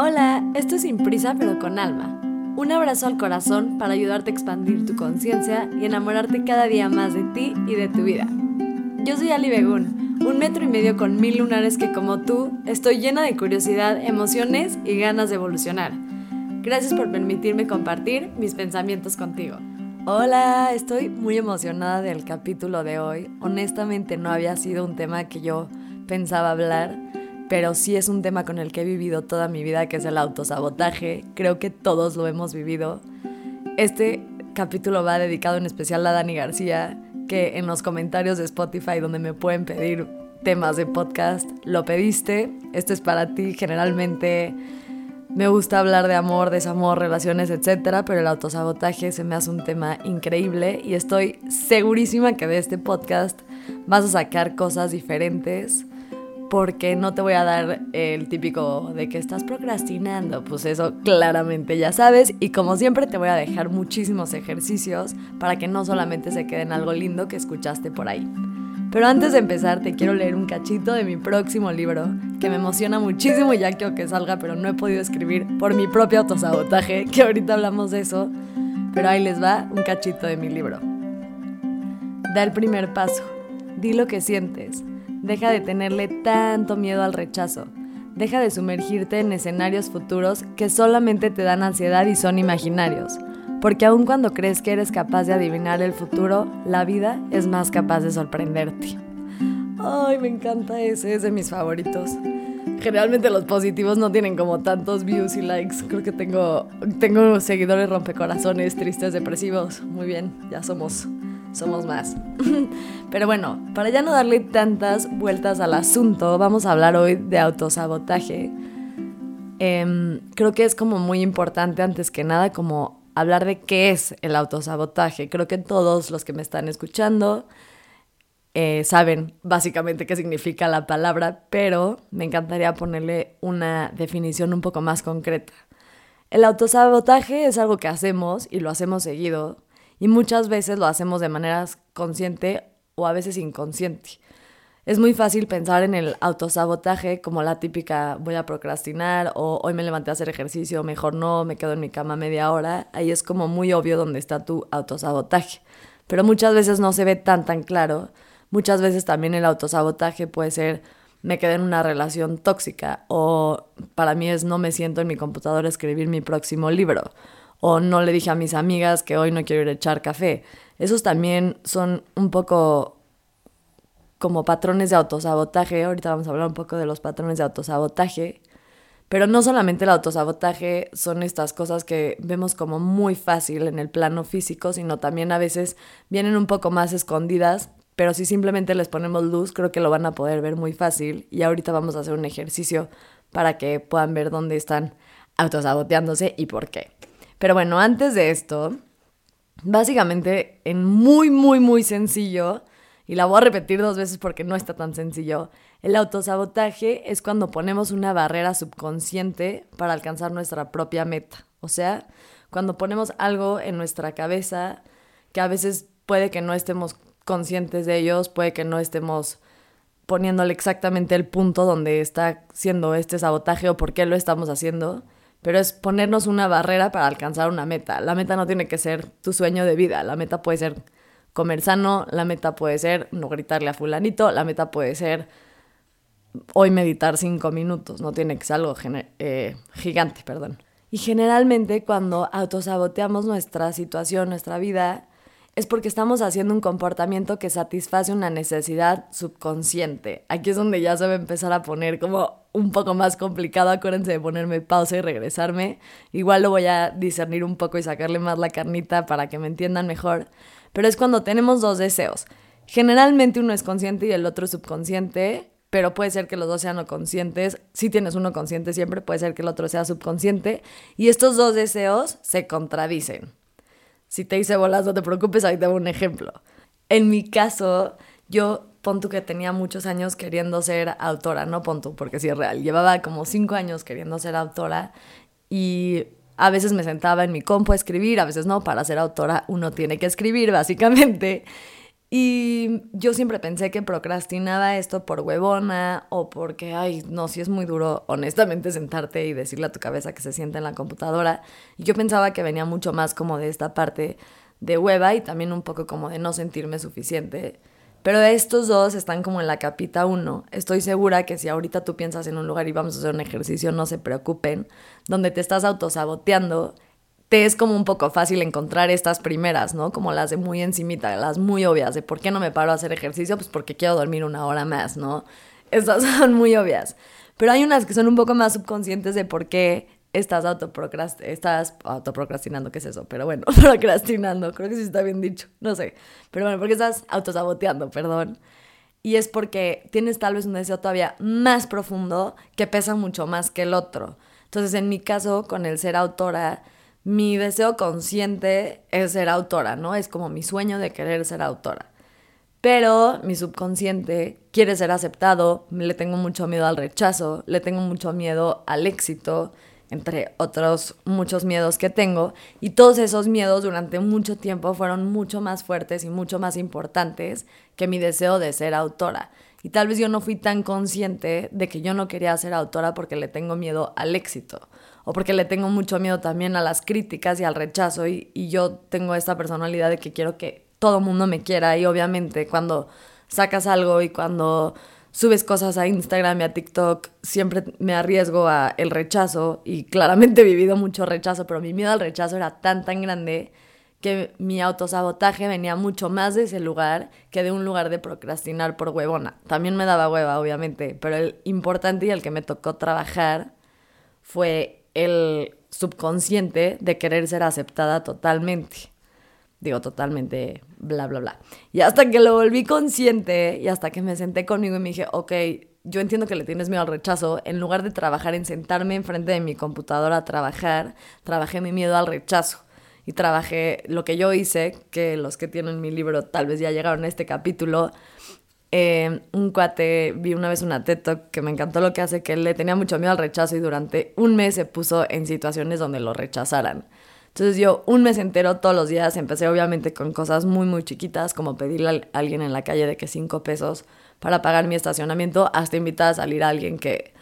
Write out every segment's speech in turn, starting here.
Hola, esto es Sin Prisa pero con Alma. Un abrazo al corazón para ayudarte a expandir tu conciencia y enamorarte cada día más de ti y de tu vida. Yo soy Ali Begun, un metro y medio con mil lunares que como tú estoy llena de curiosidad, emociones y ganas de evolucionar. Gracias por permitirme compartir mis pensamientos contigo. Hola, estoy muy emocionada del capítulo de hoy. Honestamente no había sido un tema que yo pensaba hablar pero sí es un tema con el que he vivido toda mi vida, que es el autosabotaje. Creo que todos lo hemos vivido. Este capítulo va dedicado en especial a Dani García, que en los comentarios de Spotify donde me pueden pedir temas de podcast, lo pediste. Este es para ti. Generalmente me gusta hablar de amor, desamor, relaciones, etcétera, pero el autosabotaje se me hace un tema increíble y estoy segurísima que de este podcast vas a sacar cosas diferentes porque no te voy a dar el típico de que estás procrastinando, pues eso claramente ya sabes y como siempre te voy a dejar muchísimos ejercicios para que no solamente se queden algo lindo que escuchaste por ahí. Pero antes de empezar te quiero leer un cachito de mi próximo libro que me emociona muchísimo ya quiero que salga pero no he podido escribir por mi propio autosabotaje, que ahorita hablamos de eso, pero ahí les va un cachito de mi libro. Da el primer paso, di lo que sientes Deja de tenerle tanto miedo al rechazo. Deja de sumergirte en escenarios futuros que solamente te dan ansiedad y son imaginarios. Porque aun cuando crees que eres capaz de adivinar el futuro, la vida es más capaz de sorprenderte. Ay, me encanta ese, es de mis favoritos. Generalmente los positivos no tienen como tantos views y likes. Creo que tengo, tengo seguidores rompecorazones, tristes, depresivos. Muy bien, ya somos somos más. Pero bueno, para ya no darle tantas vueltas al asunto, vamos a hablar hoy de autosabotaje. Em, creo que es como muy importante antes que nada como hablar de qué es el autosabotaje. Creo que todos los que me están escuchando eh, saben básicamente qué significa la palabra, pero me encantaría ponerle una definición un poco más concreta. El autosabotaje es algo que hacemos y lo hacemos seguido y muchas veces lo hacemos de manera consciente o a veces inconsciente. Es muy fácil pensar en el autosabotaje como la típica voy a procrastinar o hoy me levanté a hacer ejercicio, mejor no, me quedo en mi cama media hora. Ahí es como muy obvio dónde está tu autosabotaje. Pero muchas veces no se ve tan tan claro. Muchas veces también el autosabotaje puede ser me quedé en una relación tóxica o para mí es no me siento en mi computadora escribir mi próximo libro o no le dije a mis amigas que hoy no quiero ir a echar café. Esos también son un poco como patrones de autosabotaje. Ahorita vamos a hablar un poco de los patrones de autosabotaje. Pero no solamente el autosabotaje son estas cosas que vemos como muy fácil en el plano físico, sino también a veces vienen un poco más escondidas, pero si simplemente les ponemos luz, creo que lo van a poder ver muy fácil. Y ahorita vamos a hacer un ejercicio para que puedan ver dónde están autosaboteándose y por qué. Pero bueno, antes de esto, básicamente en muy, muy, muy sencillo, y la voy a repetir dos veces porque no está tan sencillo, el autosabotaje es cuando ponemos una barrera subconsciente para alcanzar nuestra propia meta. O sea, cuando ponemos algo en nuestra cabeza que a veces puede que no estemos conscientes de ellos, puede que no estemos poniéndole exactamente el punto donde está siendo este sabotaje o por qué lo estamos haciendo pero es ponernos una barrera para alcanzar una meta. La meta no tiene que ser tu sueño de vida, la meta puede ser comer sano, la meta puede ser no gritarle a fulanito, la meta puede ser hoy meditar cinco minutos, no tiene que ser algo eh, gigante, perdón. Y generalmente cuando autosaboteamos nuestra situación, nuestra vida, es porque estamos haciendo un comportamiento que satisface una necesidad subconsciente. Aquí es donde ya se va a empezar a poner como un poco más complicado. Acuérdense de ponerme pausa y regresarme. Igual lo voy a discernir un poco y sacarle más la carnita para que me entiendan mejor. Pero es cuando tenemos dos deseos. Generalmente uno es consciente y el otro es subconsciente, pero puede ser que los dos sean no conscientes. Si tienes uno consciente siempre, puede ser que el otro sea subconsciente. Y estos dos deseos se contradicen. Si te hice bolas, no te preocupes, ahí te doy un ejemplo. En mi caso, yo pontu que tenía muchos años queriendo ser autora, no pontu, porque sí es real. Llevaba como cinco años queriendo ser autora y a veces me sentaba en mi compu a escribir, a veces no. Para ser autora uno tiene que escribir, básicamente. Y yo siempre pensé que procrastinaba esto por huevona o porque, ay, no, si es muy duro, honestamente, sentarte y decirle a tu cabeza que se sienta en la computadora. Y yo pensaba que venía mucho más como de esta parte de hueva y también un poco como de no sentirme suficiente. Pero estos dos están como en la capita uno. Estoy segura que si ahorita tú piensas en un lugar y vamos a hacer un ejercicio, no se preocupen, donde te estás autosaboteando te es como un poco fácil encontrar estas primeras, ¿no? Como las de muy encimita, las muy obvias, de por qué no me paro a hacer ejercicio, pues porque quiero dormir una hora más, ¿no? Estas son muy obvias. Pero hay unas que son un poco más subconscientes de por qué estás, autoprocrast estás autoprocrastinando, ¿qué es eso? Pero bueno, procrastinando, creo que sí está bien dicho, no sé. Pero bueno, porque estás autosaboteando, perdón. Y es porque tienes tal vez un deseo todavía más profundo que pesa mucho más que el otro. Entonces, en mi caso, con el ser autora, mi deseo consciente es ser autora, ¿no? Es como mi sueño de querer ser autora. Pero mi subconsciente quiere ser aceptado, le tengo mucho miedo al rechazo, le tengo mucho miedo al éxito, entre otros muchos miedos que tengo. Y todos esos miedos durante mucho tiempo fueron mucho más fuertes y mucho más importantes que mi deseo de ser autora. Y tal vez yo no fui tan consciente de que yo no quería ser autora porque le tengo miedo al éxito o porque le tengo mucho miedo también a las críticas y al rechazo y, yo tengo esta personalidad de que quiero que todo mundo me quiera y obviamente cuando sacas algo y cuando subes cosas a Instagram y a TikTok, siempre me arriesgo a el rechazo y claramente he vivido mucho rechazo, pero mi miedo al rechazo era tan tan grande que mi autosabotaje venía mucho más de ese lugar que de un lugar de procrastinar por huevona. También me daba hueva, obviamente, pero el importante y el que me tocó trabajar fue el subconsciente de querer ser aceptada totalmente. Digo, totalmente, bla, bla, bla. Y hasta que lo volví consciente y hasta que me senté conmigo y me dije, ok, yo entiendo que le tienes miedo al rechazo, en lugar de trabajar en sentarme enfrente de mi computadora a trabajar, trabajé mi miedo al rechazo. Y trabajé lo que yo hice, que los que tienen mi libro tal vez ya llegaron a este capítulo, eh, un cuate, vi una vez una TED que me encantó lo que hace, que él le tenía mucho miedo al rechazo y durante un mes se puso en situaciones donde lo rechazaran. Entonces yo un mes entero, todos los días, empecé obviamente con cosas muy, muy chiquitas, como pedirle a alguien en la calle de que cinco pesos para pagar mi estacionamiento, hasta invitar a salir a alguien que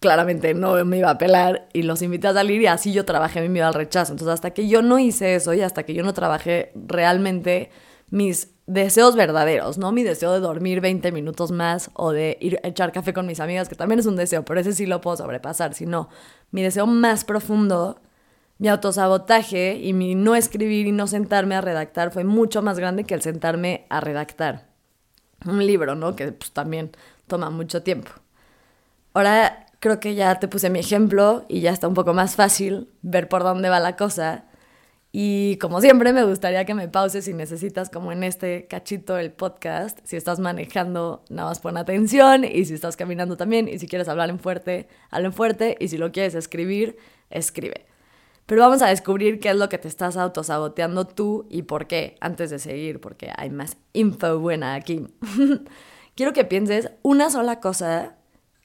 claramente no me iba a pelar y los invité a salir y así yo trabajé mi miedo al rechazo. Entonces hasta que yo no hice eso y hasta que yo no trabajé realmente mis deseos verdaderos, no mi deseo de dormir 20 minutos más o de ir a echar café con mis amigas, que también es un deseo, pero ese sí lo puedo sobrepasar, sino mi deseo más profundo, mi autosabotaje y mi no escribir y no sentarme a redactar fue mucho más grande que el sentarme a redactar un libro, ¿no? Que pues, también toma mucho tiempo. Ahora creo que ya te puse mi ejemplo y ya está un poco más fácil ver por dónde va la cosa. Y como siempre, me gustaría que me pauses si necesitas, como en este cachito del podcast, si estás manejando, nada más pon atención, y si estás caminando también, y si quieres hablar en fuerte, habla en fuerte, y si lo quieres escribir, escribe. Pero vamos a descubrir qué es lo que te estás autosaboteando tú y por qué, antes de seguir, porque hay más info buena aquí. Quiero que pienses una sola cosa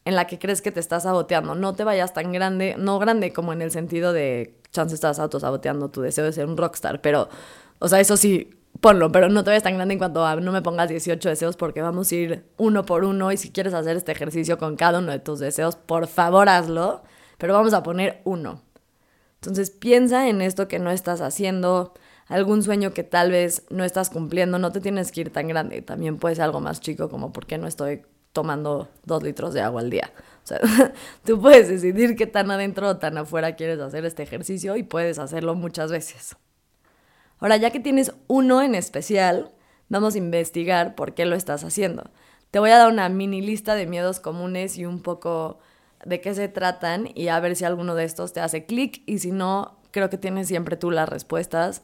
en la que crees que te estás saboteando. No te vayas tan grande, no grande como en el sentido de chance estás autosaboteando tu deseo de ser un rockstar, pero, o sea, eso sí, ponlo, pero no te vayas tan grande en cuanto a no me pongas 18 deseos porque vamos a ir uno por uno y si quieres hacer este ejercicio con cada uno de tus deseos, por favor hazlo, pero vamos a poner uno. Entonces piensa en esto que no estás haciendo, algún sueño que tal vez no estás cumpliendo, no te tienes que ir tan grande, también puede ser algo más chico como por qué no estoy tomando dos litros de agua al día. O sea, tú puedes decidir qué tan adentro o tan afuera quieres hacer este ejercicio y puedes hacerlo muchas veces. Ahora, ya que tienes uno en especial, vamos a investigar por qué lo estás haciendo. Te voy a dar una mini lista de miedos comunes y un poco de qué se tratan y a ver si alguno de estos te hace clic y si no, creo que tienes siempre tú las respuestas.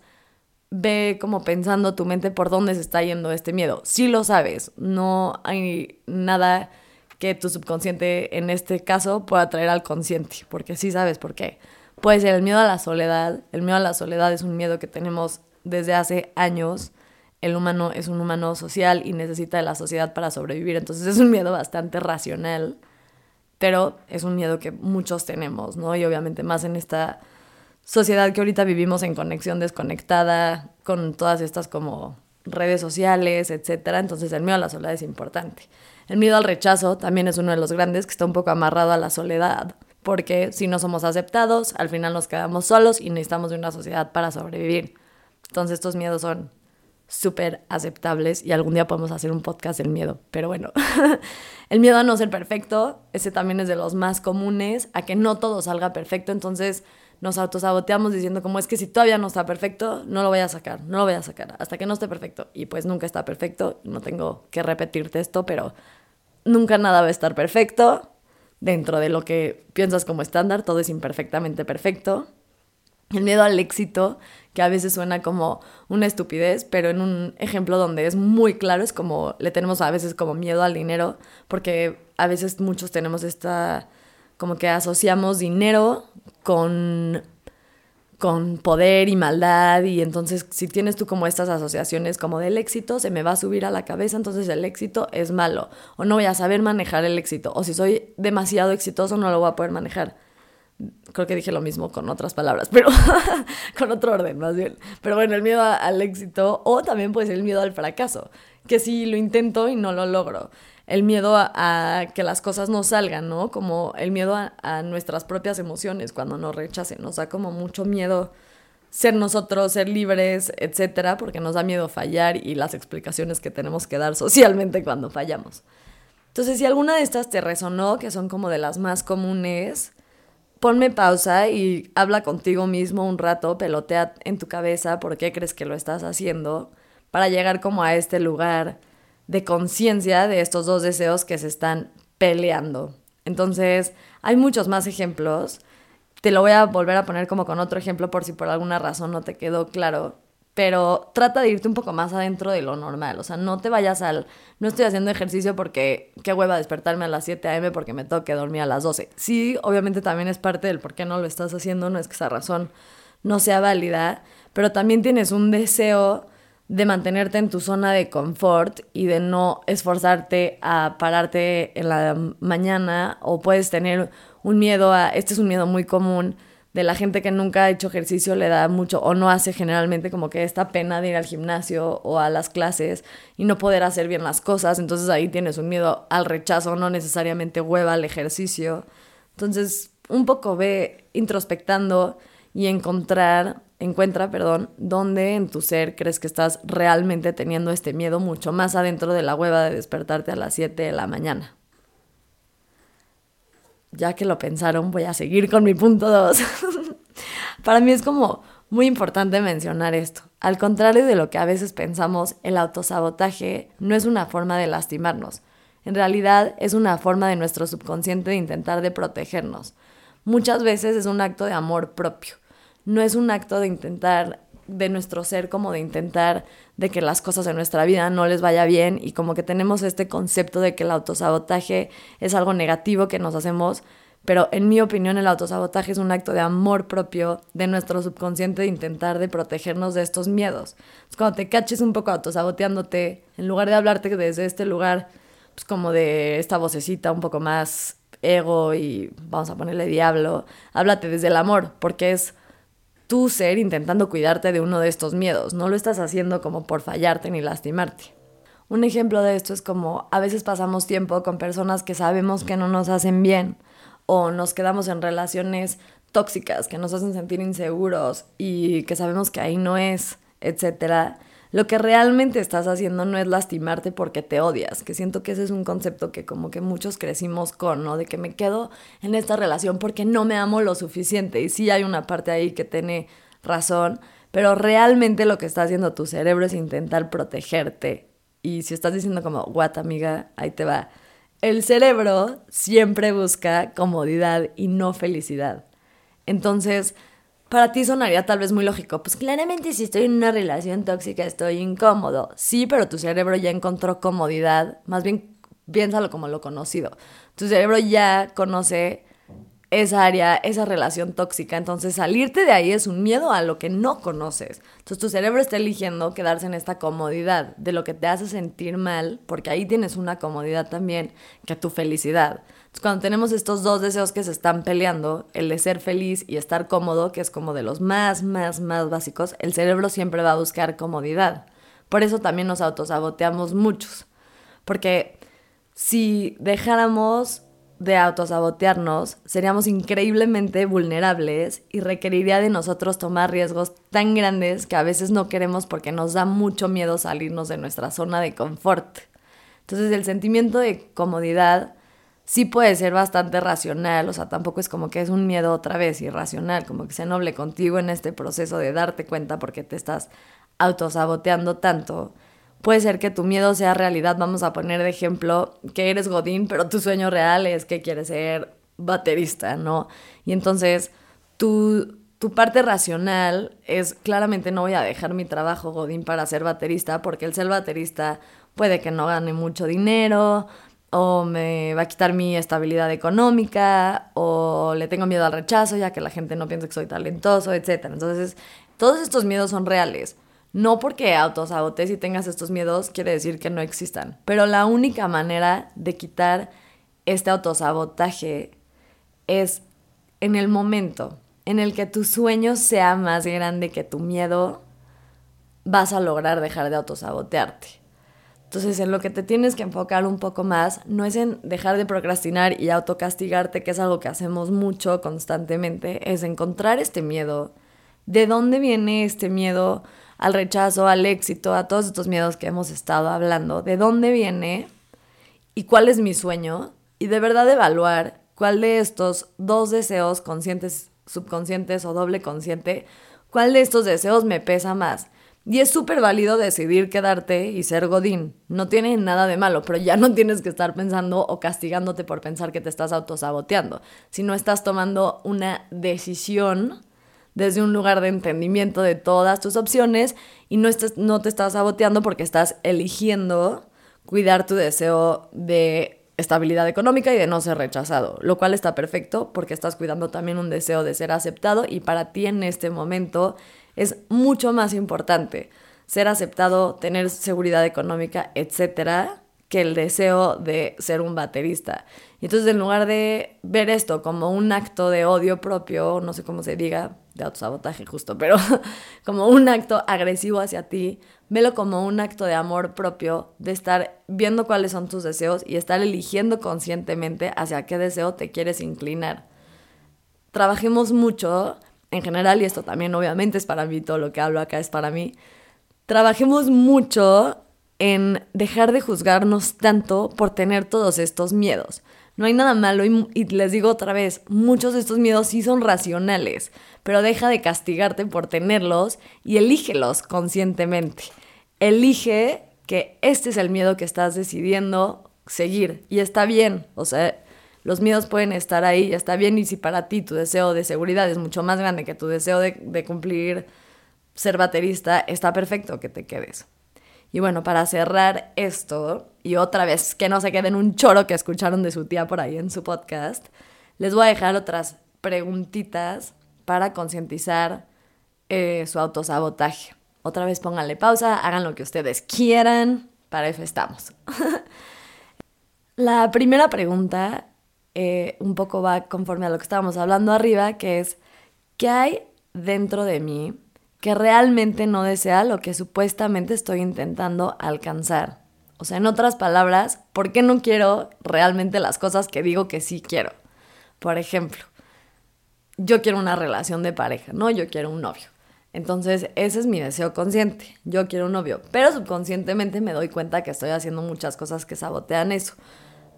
Ve como pensando tu mente por dónde se está yendo este miedo. Si lo sabes, no hay nada que tu subconsciente en este caso pueda traer al consciente, porque sí sabes por qué. Puede ser el miedo a la soledad. El miedo a la soledad es un miedo que tenemos desde hace años. El humano es un humano social y necesita de la sociedad para sobrevivir, entonces es un miedo bastante racional, pero es un miedo que muchos tenemos, ¿no? Y obviamente más en esta sociedad que ahorita vivimos en conexión desconectada, con todas estas como redes sociales, etc. Entonces el miedo a la soledad es importante. El miedo al rechazo también es uno de los grandes que está un poco amarrado a la soledad, porque si no somos aceptados, al final nos quedamos solos y necesitamos de una sociedad para sobrevivir. Entonces estos miedos son súper aceptables y algún día podemos hacer un podcast del miedo. Pero bueno, el miedo a no ser perfecto, ese también es de los más comunes, a que no todo salga perfecto, entonces nos autosaboteamos diciendo como es que si todavía no está perfecto, no lo voy a sacar, no lo voy a sacar, hasta que no esté perfecto. Y pues nunca está perfecto, no tengo que repetirte esto, pero nunca nada va a estar perfecto. Dentro de lo que piensas como estándar, todo es imperfectamente perfecto. El miedo al éxito, que a veces suena como una estupidez, pero en un ejemplo donde es muy claro, es como le tenemos a veces como miedo al dinero, porque a veces muchos tenemos esta, como que asociamos dinero con con poder y maldad y entonces si tienes tú como estas asociaciones como del éxito, se me va a subir a la cabeza, entonces el éxito es malo o no voy a saber manejar el éxito o si soy demasiado exitoso no lo voy a poder manejar. Creo que dije lo mismo con otras palabras, pero con otro orden más bien. Pero bueno, el miedo al éxito o también puede ser el miedo al fracaso, que si lo intento y no lo logro el miedo a, que las cosas no salgan, ¿no? Como el miedo a, nuestras propias emociones cuando nos rechacen. Nos da como mucho miedo ser nosotros, ser libres, etcétera, porque nos da miedo fallar y las explicaciones que tenemos que dar socialmente cuando fallamos. Entonces, si alguna de estas te resonó, que son como de las más comunes, ponme pausa y habla contigo mismo un rato, pelotea en tu cabeza por qué crees que lo estás haciendo, para llegar como a este lugar de conciencia de estos dos deseos que se están peleando. Entonces, hay muchos más ejemplos. Te lo voy a volver a poner como con otro ejemplo por si por alguna razón no te quedó claro. Pero trata de irte un poco más adentro de lo normal. O sea, no te vayas al. No estoy haciendo ejercicio porque qué hueva despertarme a las 7 a.m. porque me toque dormir a las 12. Sí, obviamente también es parte del por qué no lo estás haciendo. No es que esa razón no sea válida. Pero también tienes un deseo de mantenerte en tu zona de confort y de no esforzarte a pararte en la mañana o puedes tener un miedo a, este es un miedo muy común de la gente que nunca ha hecho ejercicio le da mucho o no hace generalmente como que esta pena de ir al gimnasio o a las clases y no poder hacer bien las cosas, entonces ahí tienes un miedo al rechazo, no necesariamente hueva al ejercicio. Entonces, un poco ve introspectando y encontrar encuentra, perdón, dónde en tu ser crees que estás realmente teniendo este miedo mucho más adentro de la hueva de despertarte a las 7 de la mañana. Ya que lo pensaron, voy a seguir con mi punto 2. Para mí es como muy importante mencionar esto. Al contrario de lo que a veces pensamos, el autosabotaje no es una forma de lastimarnos. En realidad es una forma de nuestro subconsciente de intentar de protegernos. Muchas veces es un acto de amor propio no es un acto de intentar de nuestro ser como de intentar de que las cosas en nuestra vida no les vaya bien y como que tenemos este concepto de que el autosabotaje es algo negativo que nos hacemos, pero en mi opinión el autosabotaje es un acto de amor propio de nuestro subconsciente de intentar de protegernos de estos miedos. Es cuando te caches un poco autosaboteándote, en lugar de hablarte desde este lugar, pues como de esta vocecita un poco más ego y vamos a ponerle diablo, háblate desde el amor, porque es tu ser intentando cuidarte de uno de estos miedos. No lo estás haciendo como por fallarte ni lastimarte. Un ejemplo de esto es como a veces pasamos tiempo con personas que sabemos que no nos hacen bien o nos quedamos en relaciones tóxicas que nos hacen sentir inseguros y que sabemos que ahí no es, etcétera lo que realmente estás haciendo no es lastimarte porque te odias, que siento que ese es un concepto que como que muchos crecimos con, ¿no? De que me quedo en esta relación porque no me amo lo suficiente. Y sí hay una parte ahí que tiene razón, pero realmente lo que está haciendo tu cerebro es intentar protegerte. Y si estás diciendo como, what amiga, ahí te va. El cerebro siempre busca comodidad y no felicidad. Entonces, para ti sonaría tal vez muy lógico. Pues claramente si estoy en una relación tóxica estoy incómodo. Sí, pero tu cerebro ya encontró comodidad. Más bien piénsalo como lo conocido. Tu cerebro ya conoce esa área, esa relación tóxica. Entonces salirte de ahí es un miedo a lo que no conoces. Entonces tu cerebro está eligiendo quedarse en esta comodidad de lo que te hace sentir mal, porque ahí tienes una comodidad también que tu felicidad cuando tenemos estos dos deseos que se están peleando, el de ser feliz y estar cómodo, que es como de los más, más, más básicos, el cerebro siempre va a buscar comodidad. Por eso también nos autosaboteamos muchos. Porque si dejáramos de autosabotearnos, seríamos increíblemente vulnerables y requeriría de nosotros tomar riesgos tan grandes que a veces no queremos porque nos da mucho miedo salirnos de nuestra zona de confort. Entonces el sentimiento de comodidad sí puede ser bastante racional, o sea, tampoco es como que es un miedo otra vez irracional, como que se noble contigo en este proceso de darte cuenta porque te estás autosaboteando tanto puede ser que tu miedo sea realidad. Vamos a poner de ejemplo que eres Godín, pero tu sueño real es que quieres ser baterista, ¿no? Y entonces tu, tu parte racional es claramente no voy a dejar mi trabajo Godín para ser baterista, porque el ser baterista puede que no gane mucho dinero, o me va a quitar mi estabilidad económica, o le tengo miedo al rechazo, ya que la gente no piensa que soy talentoso, etc. Entonces, todos estos miedos son reales. No porque autosabotes y tengas estos miedos quiere decir que no existan, pero la única manera de quitar este autosabotaje es en el momento en el que tu sueño sea más grande que tu miedo, vas a lograr dejar de autosabotearte. Entonces, en lo que te tienes que enfocar un poco más no es en dejar de procrastinar y autocastigarte, que es algo que hacemos mucho constantemente, es encontrar este miedo. ¿De dónde viene este miedo? al rechazo, al éxito, a todos estos miedos que hemos estado hablando, de dónde viene y cuál es mi sueño, y de verdad evaluar cuál de estos dos deseos conscientes, subconscientes o doble consciente, cuál de estos deseos me pesa más. Y es súper válido decidir quedarte y ser Godín. No tiene nada de malo, pero ya no tienes que estar pensando o castigándote por pensar que te estás autosaboteando. Si no estás tomando una decisión desde un lugar de entendimiento de todas tus opciones y no, no te estás saboteando porque estás eligiendo cuidar tu deseo de estabilidad económica y de no ser rechazado, lo cual está perfecto porque estás cuidando también un deseo de ser aceptado y para ti en este momento es mucho más importante ser aceptado, tener seguridad económica, etcétera, que el deseo de ser un baterista. Y entonces en lugar de ver esto como un acto de odio propio, no sé cómo se diga, de autosabotaje justo, pero como un acto agresivo hacia ti, velo como un acto de amor propio, de estar viendo cuáles son tus deseos y estar eligiendo conscientemente hacia qué deseo te quieres inclinar. Trabajemos mucho, en general, y esto también obviamente es para mí, todo lo que hablo acá es para mí, trabajemos mucho en dejar de juzgarnos tanto por tener todos estos miedos. No hay nada malo y, les digo otra vez, muchos de estos miedos sí son racionales, pero deja de castigarte por tenerlos y elígelos conscientemente. Elige que este es el miedo que estás decidiendo seguir y está bien, o sea, los miedos pueden estar ahí y está bien y si para ti tu deseo de seguridad es mucho más grande que tu deseo de, cumplir ser baterista, está perfecto que te quedes. Y bueno, para cerrar esto, y otra vez que no se queden un choro que escucharon de su tía por ahí en su podcast, les voy a dejar otras preguntitas para concientizar eh, su autosabotaje. Otra vez pónganle pausa, hagan lo que ustedes quieran, para eso estamos. La primera pregunta eh, un poco va conforme a lo que estábamos hablando arriba, que es, ¿qué hay dentro de mí que realmente no desea lo que supuestamente estoy intentando alcanzar. O sea, en otras palabras, ¿por qué no quiero realmente las cosas que digo que sí quiero? Por ejemplo, yo quiero una relación de pareja, ¿no? Yo quiero un novio. Entonces, ese es mi deseo consciente. Yo quiero un novio. Pero subconscientemente me doy cuenta que estoy haciendo muchas cosas que sabotean eso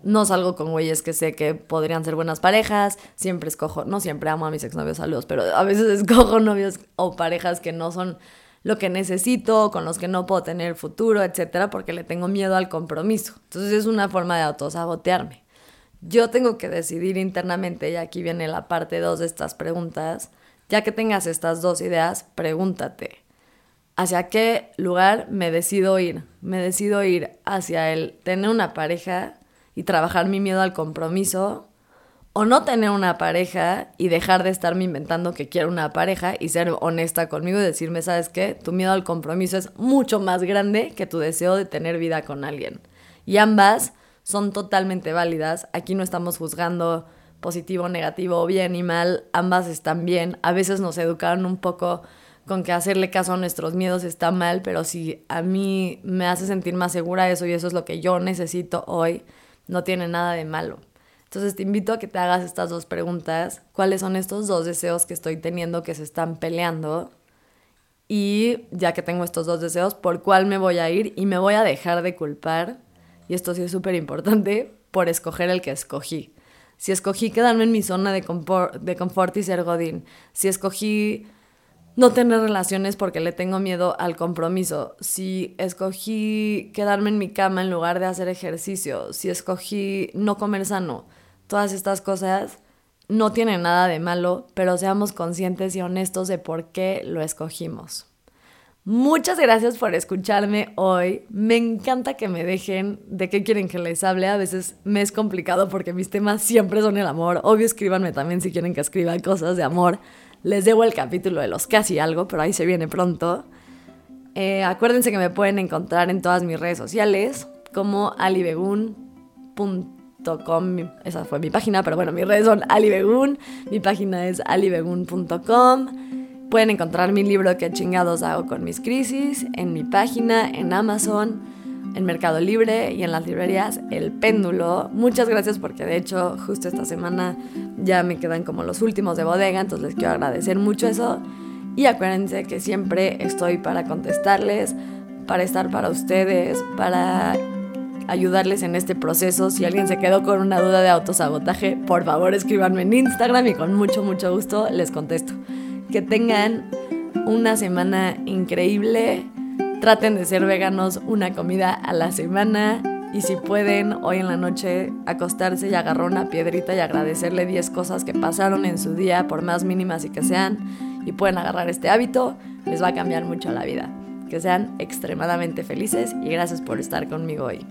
no salgo con güeyes que sé que podrían ser buenas parejas, siempre escojo, no siempre amo a mis exnovios, saludos, pero a veces escojo novios o parejas que no son lo que necesito, con los que no puedo tener futuro, etcétera, porque le tengo miedo al compromiso. Entonces es una forma de autosabotearme. Yo tengo que decidir internamente, y aquí viene la parte 2 de estas preguntas, ya que tengas estas dos ideas, pregúntate, ¿hacia qué lugar me decido ir? Me decido ir hacia el tener una pareja y trabajar mi miedo al compromiso, o no tener una pareja y dejar de estarme inventando que quiero una pareja y ser honesta conmigo y decirme, ¿sabes qué? Tu miedo al compromiso es mucho más grande que tu deseo de tener vida con alguien. Y ambas son totalmente válidas. Aquí no estamos juzgando positivo, negativo, bien y mal. Ambas están bien. A veces nos educaron un poco con que hacerle caso a nuestros miedos está mal, pero si a mí me hace sentir más segura eso y eso es lo que yo necesito hoy, no tiene nada de malo. Entonces te invito a que te hagas estas dos preguntas. ¿Cuáles son estos dos deseos que estoy teniendo que se están peleando? Y ya que tengo estos dos deseos, ¿por cuál me voy a ir? Y me voy a dejar de culpar, y esto sí es súper importante, por escoger el que escogí. Si escogí quedarme en mi zona de confort, de confort y ser godín. Si escogí no tener relaciones porque le tengo miedo al compromiso, si escogí quedarme en mi cama en lugar de hacer ejercicio, si escogí no comer sano, todas estas cosas no tienen nada de malo, pero seamos conscientes y honestos de por qué lo escogimos. Muchas gracias por escucharme hoy. Me encanta que me dejen de qué quieren que les hable. A veces me es complicado porque mis temas siempre son el amor. Obvio, escríbanme también si quieren que escriba cosas de amor. Les debo el capítulo de los casi algo, pero ahí se viene pronto. Eh, acuérdense que me pueden encontrar en todas mis redes sociales como alibegun.com. Esa fue mi página, pero bueno, mis redes son alibegun. Mi página es alibegun.com. Pueden encontrar mi libro que chingados hago con mis crisis en mi página, en Amazon, en Mercado Libre y en las librerías El Péndulo. Muchas gracias porque de hecho justo esta semana ya me quedan como los últimos de bodega, entonces les quiero agradecer mucho eso. Y acuérdense que siempre estoy para contestarles, para estar para ustedes, para ayudarles en este proceso. Si alguien se quedó con una duda de autosabotaje, por favor escríbanme en Instagram y con mucho, mucho gusto les contesto. Que tengan una semana increíble. Traten de ser veganos una comida a la semana. Y si pueden, hoy en la noche acostarse y agarrar una piedrita y agradecerle 10 cosas que pasaron en su día, por más mínimas y que sean, y pueden agarrar este hábito, les va a cambiar mucho la vida. Que sean extremadamente felices y gracias por estar conmigo hoy.